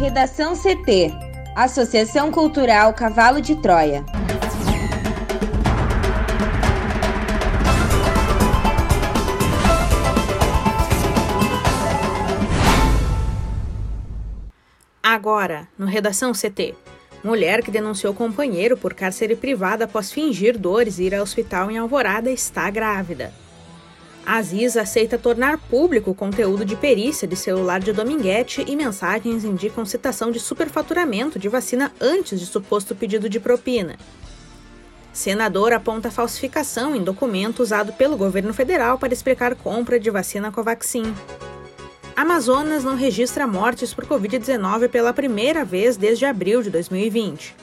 Redação CT Associação Cultural Cavalo de Troia. Agora, no Redação CT. Mulher que denunciou companheiro por cárcere privado após fingir dores e ir ao hospital em Alvorada está grávida. Aziz aceita tornar público o conteúdo de perícia de celular de Dominguete e mensagens indicam citação de superfaturamento de vacina antes de suposto pedido de propina. Senador aponta falsificação em documento usado pelo governo federal para explicar compra de vacina Covaxin. Amazonas não registra mortes por Covid-19 pela primeira vez desde abril de 2020.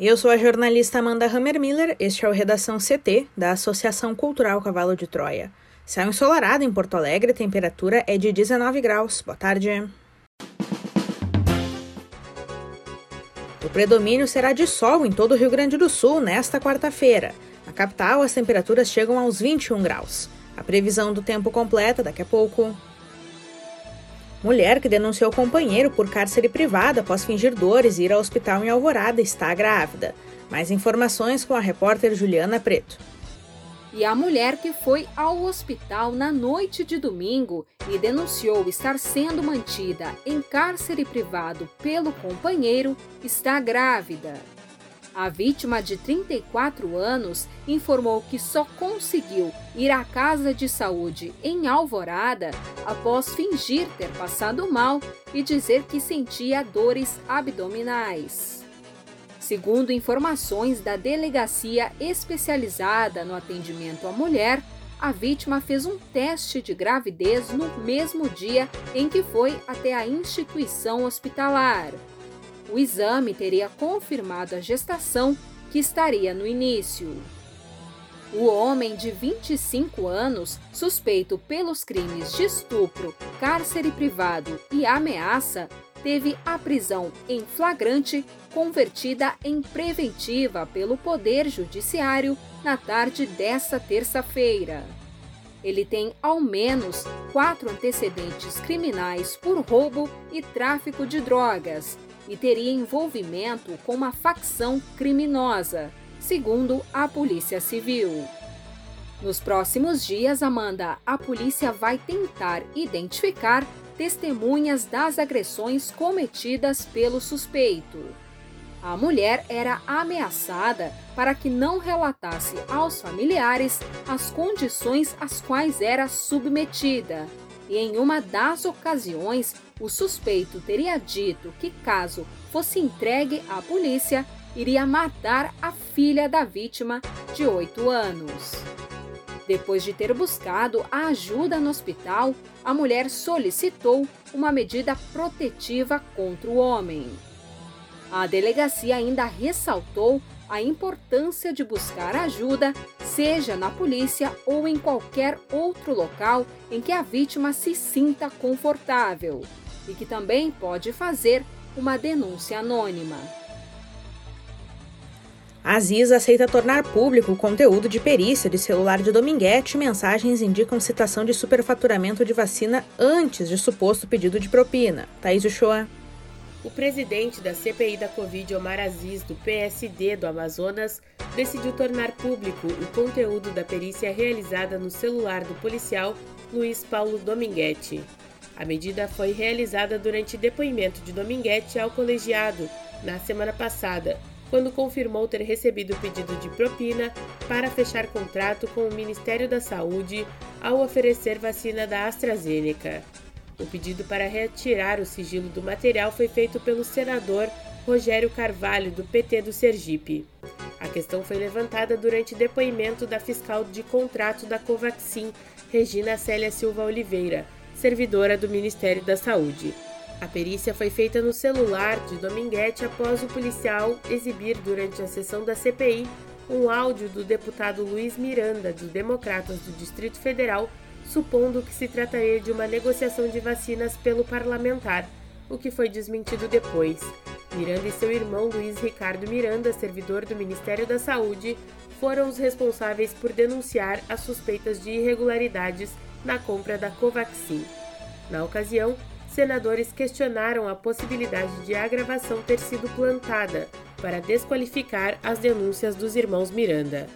Eu sou a jornalista Amanda Hammermiller, este é o Redação CT, da Associação Cultural Cavalo de Troia. Céu ensolarado em Porto Alegre, temperatura é de 19 graus. Boa tarde. O predomínio será de sol em todo o Rio Grande do Sul nesta quarta-feira. Na capital, as temperaturas chegam aos 21 graus. A previsão do tempo completa daqui a pouco. Mulher que denunciou companheiro por cárcere privado após fingir dores e ir ao hospital em Alvorada está grávida. Mais informações com a repórter Juliana Preto. E a mulher que foi ao hospital na noite de domingo e denunciou estar sendo mantida em cárcere privado pelo companheiro está grávida. A vítima de 34 anos informou que só conseguiu ir à casa de saúde em Alvorada após fingir ter passado mal e dizer que sentia dores abdominais. Segundo informações da delegacia especializada no atendimento à mulher, a vítima fez um teste de gravidez no mesmo dia em que foi até a instituição hospitalar. O exame teria confirmado a gestação que estaria no início. O homem de 25 anos, suspeito pelos crimes de estupro, cárcere privado e ameaça, teve a prisão em flagrante convertida em preventiva pelo Poder Judiciário na tarde desta terça-feira. Ele tem ao menos quatro antecedentes criminais por roubo e tráfico de drogas e teria envolvimento com uma facção criminosa, segundo a Polícia Civil. Nos próximos dias, Amanda, a polícia vai tentar identificar testemunhas das agressões cometidas pelo suspeito. A mulher era ameaçada para que não relatasse aos familiares as condições às quais era submetida e em uma das ocasiões o suspeito teria dito que, caso fosse entregue à polícia, iria matar a filha da vítima de 8 anos. Depois de ter buscado a ajuda no hospital, a mulher solicitou uma medida protetiva contra o homem. A delegacia ainda ressaltou a importância de buscar ajuda, seja na polícia ou em qualquer outro local em que a vítima se sinta confortável, e que também pode fazer uma denúncia anônima. Aziz aceita tornar público o conteúdo de perícia de celular de Dominguete e mensagens indicam citação de superfaturamento de vacina antes de suposto pedido de propina. Thaís Uchoa. O presidente da CPI da Covid, Omar Aziz, do PSD do Amazonas, decidiu tornar público o conteúdo da perícia realizada no celular do policial Luiz Paulo Dominguete. A medida foi realizada durante depoimento de Dominguete ao colegiado na semana passada, quando confirmou ter recebido pedido de propina para fechar contrato com o Ministério da Saúde ao oferecer vacina da AstraZeneca. O pedido para retirar o sigilo do material foi feito pelo senador Rogério Carvalho, do PT do Sergipe. A questão foi levantada durante depoimento da fiscal de contrato da Covaxin, Regina Célia Silva Oliveira, servidora do Ministério da Saúde. A perícia foi feita no celular de Dominguete após o policial exibir durante a sessão da CPI um áudio do deputado Luiz Miranda, dos Democratas do Distrito Federal, supondo que se trataria de uma negociação de vacinas pelo parlamentar, o que foi desmentido depois. Miranda e seu irmão Luiz Ricardo Miranda, servidor do Ministério da Saúde, foram os responsáveis por denunciar as suspeitas de irregularidades na compra da Covaxin. Na ocasião, senadores questionaram a possibilidade de a gravação ter sido plantada para desqualificar as denúncias dos irmãos Miranda.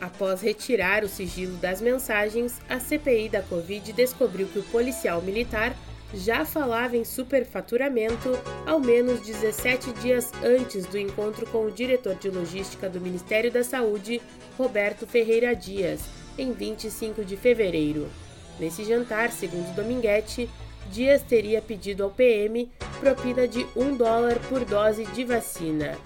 Após retirar o sigilo das mensagens, a CPI da Covid descobriu que o policial militar já falava em superfaturamento ao menos 17 dias antes do encontro com o diretor de logística do Ministério da Saúde, Roberto Ferreira Dias, em 25 de fevereiro. Nesse jantar, segundo Dominguete, Dias teria pedido ao PM propina de um dólar por dose de vacina.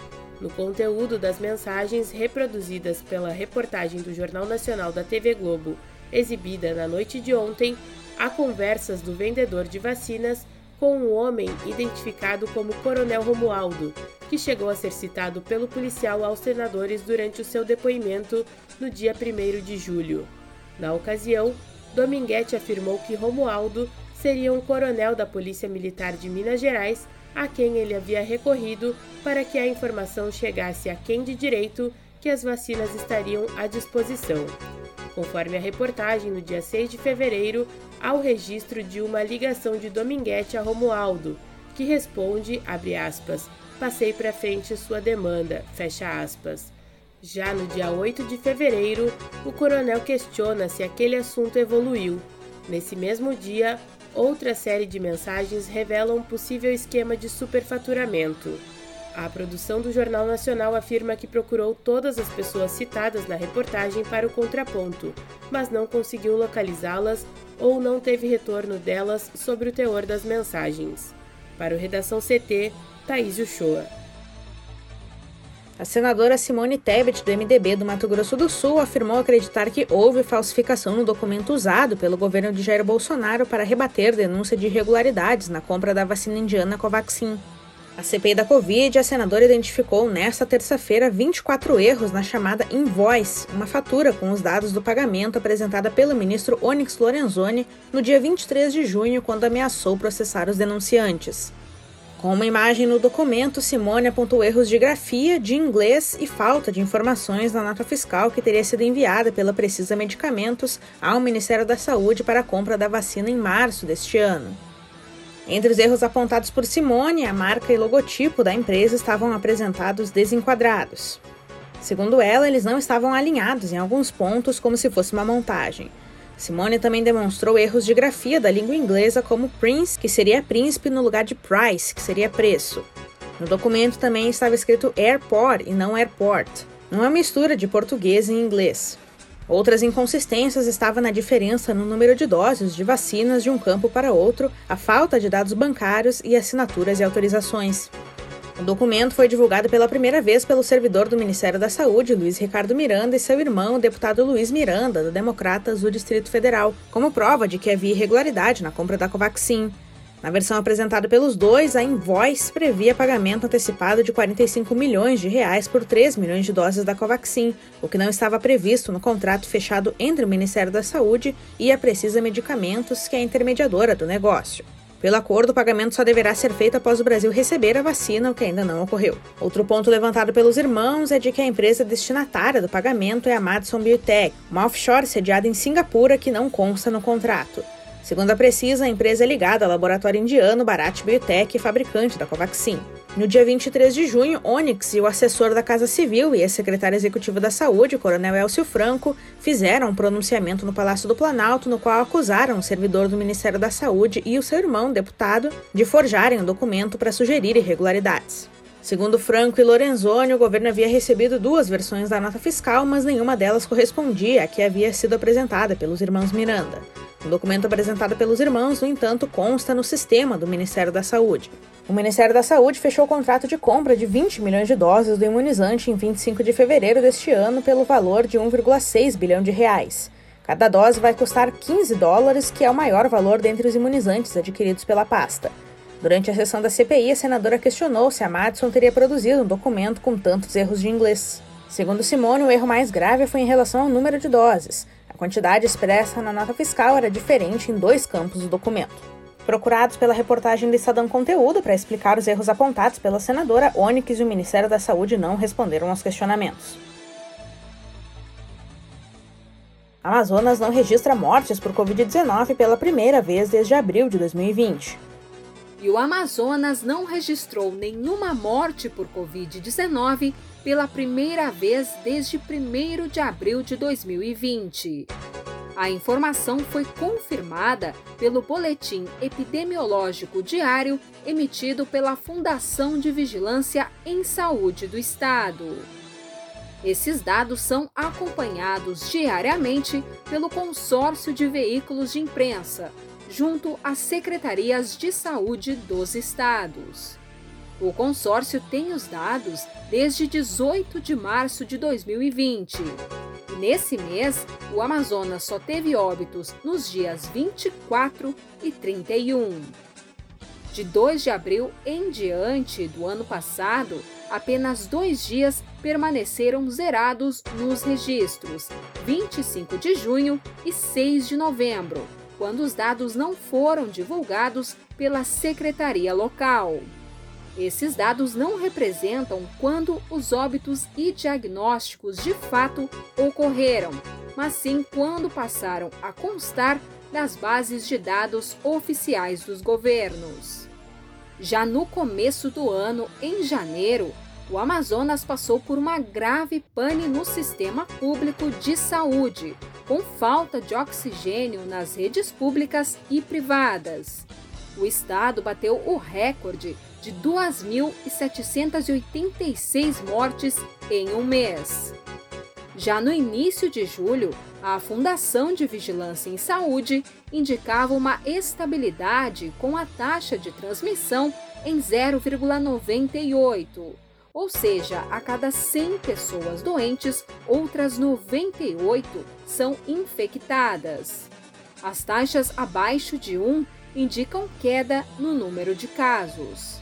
No conteúdo das mensagens reproduzidas pela reportagem do Jornal Nacional da TV Globo, exibida na noite de ontem, há conversas do vendedor de vacinas com um homem identificado como Coronel Romualdo, que chegou a ser citado pelo policial aos senadores durante o seu depoimento no dia 1 de julho. Na ocasião, Dominguete afirmou que Romualdo seria um coronel da Polícia Militar de Minas Gerais a quem ele havia recorrido para que a informação chegasse a quem de direito que as vacinas estariam à disposição. Conforme a reportagem, no dia 6 de fevereiro, há o registro de uma ligação de Dominguete a Romualdo, que responde, abre aspas, passei para frente sua demanda, fecha aspas. Já no dia 8 de fevereiro, o coronel questiona se aquele assunto evoluiu. Nesse mesmo dia, Outra série de mensagens revela um possível esquema de superfaturamento. A produção do Jornal Nacional afirma que procurou todas as pessoas citadas na reportagem para o contraponto, mas não conseguiu localizá-las ou não teve retorno delas sobre o teor das mensagens. Para o Redação CT, Thaís Uchoa. A senadora Simone Tebet, do MDB do Mato Grosso do Sul, afirmou acreditar que houve falsificação no documento usado pelo governo de Jair Bolsonaro para rebater denúncia de irregularidades na compra da vacina indiana Covaxin. A CPI da Covid, a senadora identificou nesta terça-feira 24 erros na chamada invoice, uma fatura com os dados do pagamento apresentada pelo ministro Onyx Lorenzoni no dia 23 de junho, quando ameaçou processar os denunciantes. Com uma imagem no documento, Simone apontou erros de grafia, de inglês e falta de informações na nota fiscal que teria sido enviada pela Precisa Medicamentos ao Ministério da Saúde para a compra da vacina em março deste ano. Entre os erros apontados por Simone, a marca e logotipo da empresa estavam apresentados desenquadrados. Segundo ela, eles não estavam alinhados em alguns pontos, como se fosse uma montagem. Simone também demonstrou erros de grafia da língua inglesa como Prince, que seria príncipe no lugar de price, que seria preço. No documento também estava escrito airport e não airport. Não é uma mistura de português e inglês. Outras inconsistências estavam na diferença no número de doses de vacinas de um campo para outro, a falta de dados bancários e assinaturas e autorizações. O documento foi divulgado pela primeira vez pelo servidor do Ministério da Saúde, Luiz Ricardo Miranda, e seu irmão, o deputado Luiz Miranda, do Democratas do Distrito Federal, como prova de que havia irregularidade na compra da Covaxin. Na versão apresentada pelos dois, a invoice previa pagamento antecipado de 45 milhões de reais por 3 milhões de doses da Covaxin, o que não estava previsto no contrato fechado entre o Ministério da Saúde e a Precisa Medicamentos, que é a intermediadora do negócio. Pelo acordo, o pagamento só deverá ser feito após o Brasil receber a vacina, o que ainda não ocorreu. Outro ponto levantado pelos irmãos é de que a empresa destinatária do pagamento é a Madison Biotech, uma offshore sediada em Singapura que não consta no contrato. Segundo a Precisa, a empresa é ligada ao laboratório indiano Bharat Biotech, fabricante da Covaxin. No dia 23 de junho, Onyx e o assessor da Casa Civil e a secretária executiva da Saúde, coronel Elcio Franco, fizeram um pronunciamento no Palácio do Planalto no qual acusaram o servidor do Ministério da Saúde e o seu irmão, deputado, de forjarem o um documento para sugerir irregularidades. Segundo Franco e Lorenzoni, o governo havia recebido duas versões da nota fiscal, mas nenhuma delas correspondia à que havia sido apresentada pelos irmãos Miranda. O documento apresentado pelos irmãos, no entanto, consta no sistema do Ministério da Saúde. O Ministério da Saúde fechou o contrato de compra de 20 milhões de doses do imunizante em 25 de fevereiro deste ano pelo valor de 1,6 bilhão de reais. Cada dose vai custar 15 dólares, que é o maior valor dentre os imunizantes adquiridos pela pasta. Durante a sessão da CPI, a senadora questionou se a Madison teria produzido um documento com tantos erros de inglês. Segundo Simone, o erro mais grave foi em relação ao número de doses. A quantidade expressa na nota fiscal era diferente em dois campos do documento. Procurados pela reportagem do Estadão Conteúdo para explicar os erros apontados pela senadora, Onyx e o Ministério da Saúde não responderam aos questionamentos. Amazonas não registra mortes por Covid-19 pela primeira vez desde abril de 2020. E o Amazonas não registrou nenhuma morte por Covid-19 pela primeira vez desde 1 de abril de 2020. A informação foi confirmada pelo Boletim Epidemiológico Diário emitido pela Fundação de Vigilância em Saúde do Estado. Esses dados são acompanhados diariamente pelo consórcio de veículos de imprensa, junto às secretarias de saúde dos estados. O consórcio tem os dados desde 18 de março de 2020. E nesse mês, o Amazonas só teve óbitos nos dias 24 e 31. De 2 de abril em diante do ano passado, apenas dois dias permaneceram zerados nos registros, 25 de junho e 6 de novembro, quando os dados não foram divulgados pela secretaria local. Esses dados não representam quando os óbitos e diagnósticos de fato ocorreram, mas sim quando passaram a constar das bases de dados oficiais dos governos. Já no começo do ano, em janeiro, o Amazonas passou por uma grave pane no sistema público de saúde, com falta de oxigênio nas redes públicas e privadas. O estado bateu o recorde de 2.786 mortes em um mês. Já no início de julho, a Fundação de Vigilância em Saúde indicava uma estabilidade com a taxa de transmissão em 0,98, ou seja, a cada 100 pessoas doentes, outras 98 são infectadas. As taxas abaixo de 1 indicam queda no número de casos.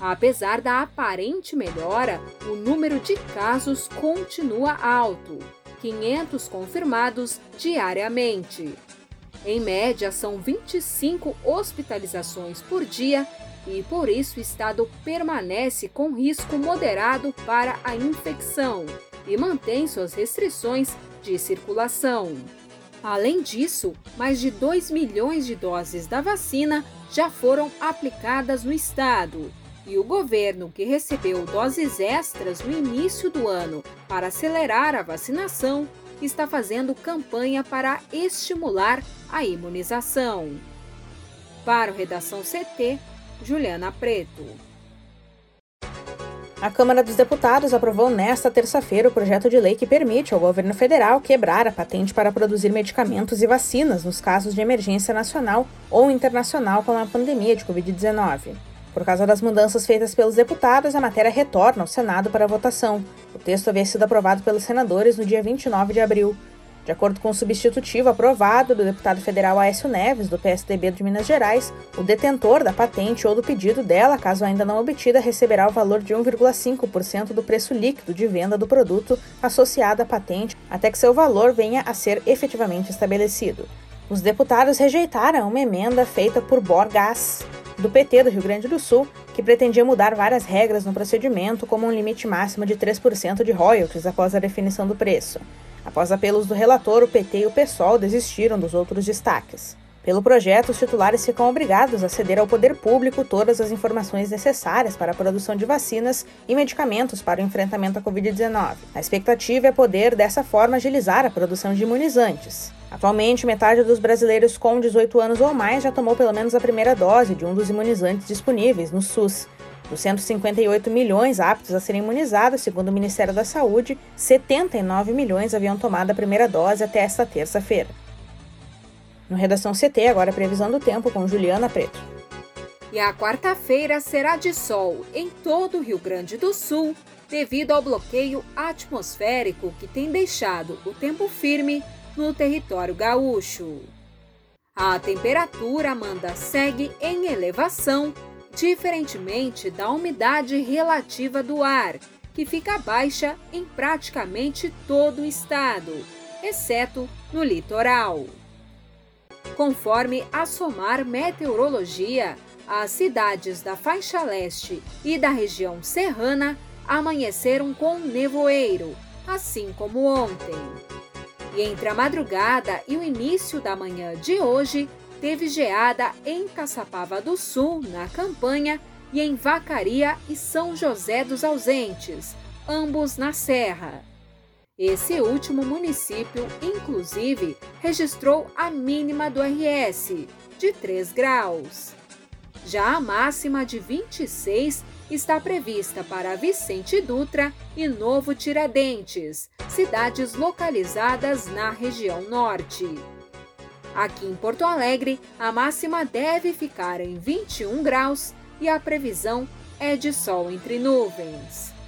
Apesar da aparente melhora, o número de casos continua alto 500 confirmados diariamente. Em média, são 25 hospitalizações por dia e por isso o estado permanece com risco moderado para a infecção e mantém suas restrições de circulação. Além disso, mais de 2 milhões de doses da vacina já foram aplicadas no estado e o governo, que recebeu doses extras no início do ano para acelerar a vacinação, está fazendo campanha para estimular a imunização. Para o Redação CT, Juliana Preto. A Câmara dos Deputados aprovou nesta terça-feira o projeto de lei que permite ao governo federal quebrar a patente para produzir medicamentos e vacinas nos casos de emergência nacional ou internacional como a pandemia de Covid-19. Por causa das mudanças feitas pelos deputados, a matéria retorna ao Senado para votação. O texto havia sido aprovado pelos senadores no dia 29 de abril. De acordo com o substitutivo aprovado do deputado federal Aécio Neves, do PSDB de Minas Gerais, o detentor da patente ou do pedido dela, caso ainda não obtida, receberá o valor de 1,5% do preço líquido de venda do produto associado à patente até que seu valor venha a ser efetivamente estabelecido. Os deputados rejeitaram uma emenda feita por Borgas, do PT do Rio Grande do Sul, que pretendia mudar várias regras no procedimento, como um limite máximo de 3% de royalties após a definição do preço. Após apelos do relator, o PT e o PSOL desistiram dos outros destaques. Pelo projeto, os titulares ficam obrigados a ceder ao poder público todas as informações necessárias para a produção de vacinas e medicamentos para o enfrentamento à Covid-19. A expectativa é poder, dessa forma, agilizar a produção de imunizantes. Atualmente, metade dos brasileiros com 18 anos ou mais já tomou pelo menos a primeira dose de um dos imunizantes disponíveis no SUS. Dos 158 milhões aptos a serem imunizados, segundo o Ministério da Saúde, 79 milhões haviam tomado a primeira dose até esta terça-feira. No Redação CT, agora previsão do tempo com Juliana Preto. E a quarta-feira será de sol em todo o Rio Grande do Sul, devido ao bloqueio atmosférico que tem deixado o tempo firme no território gaúcho. A temperatura manda segue em elevação, diferentemente da umidade relativa do ar, que fica baixa em praticamente todo o estado, exceto no litoral. Conforme a SOMAR Meteorologia, as cidades da faixa leste e da região serrana amanheceram com nevoeiro, assim como ontem. E entre a madrugada e o início da manhã de hoje, teve geada em Caçapava do Sul, na campanha, e em Vacaria e São José dos Ausentes, ambos na Serra. Esse último município, inclusive, registrou a mínima do RS, de 3 graus. Já a máxima de 26 está prevista para Vicente Dutra e Novo Tiradentes, cidades localizadas na região norte. Aqui em Porto Alegre, a máxima deve ficar em 21 graus e a previsão é de sol entre nuvens.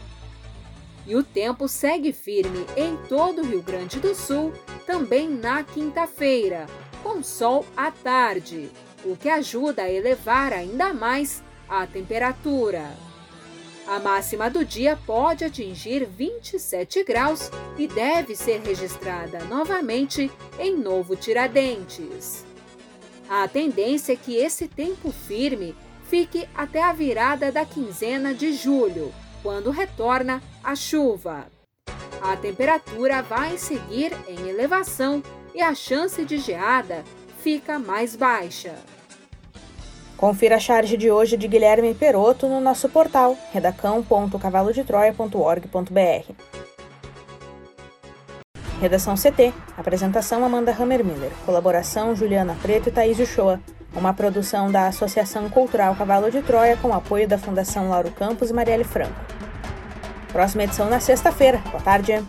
E o tempo segue firme em todo o Rio Grande do Sul, também na quinta-feira, com sol à tarde, o que ajuda a elevar ainda mais a temperatura. A máxima do dia pode atingir 27 graus e deve ser registrada novamente em Novo Tiradentes. A tendência é que esse tempo firme fique até a virada da quinzena de julho, quando retorna a chuva. A temperatura vai seguir em elevação e a chance de geada fica mais baixa. Confira a charge de hoje de Guilherme Peroto no nosso portal redacão.cavalodetroia.org.br. Redação CT. Apresentação Amanda Hammermiller. Colaboração Juliana Preto e Thaís Uchoa. Uma produção da Associação Cultural Cavalo de Troia com apoio da Fundação Lauro Campos e Marielle Franco. Próxima edição na sexta-feira. Boa tarde.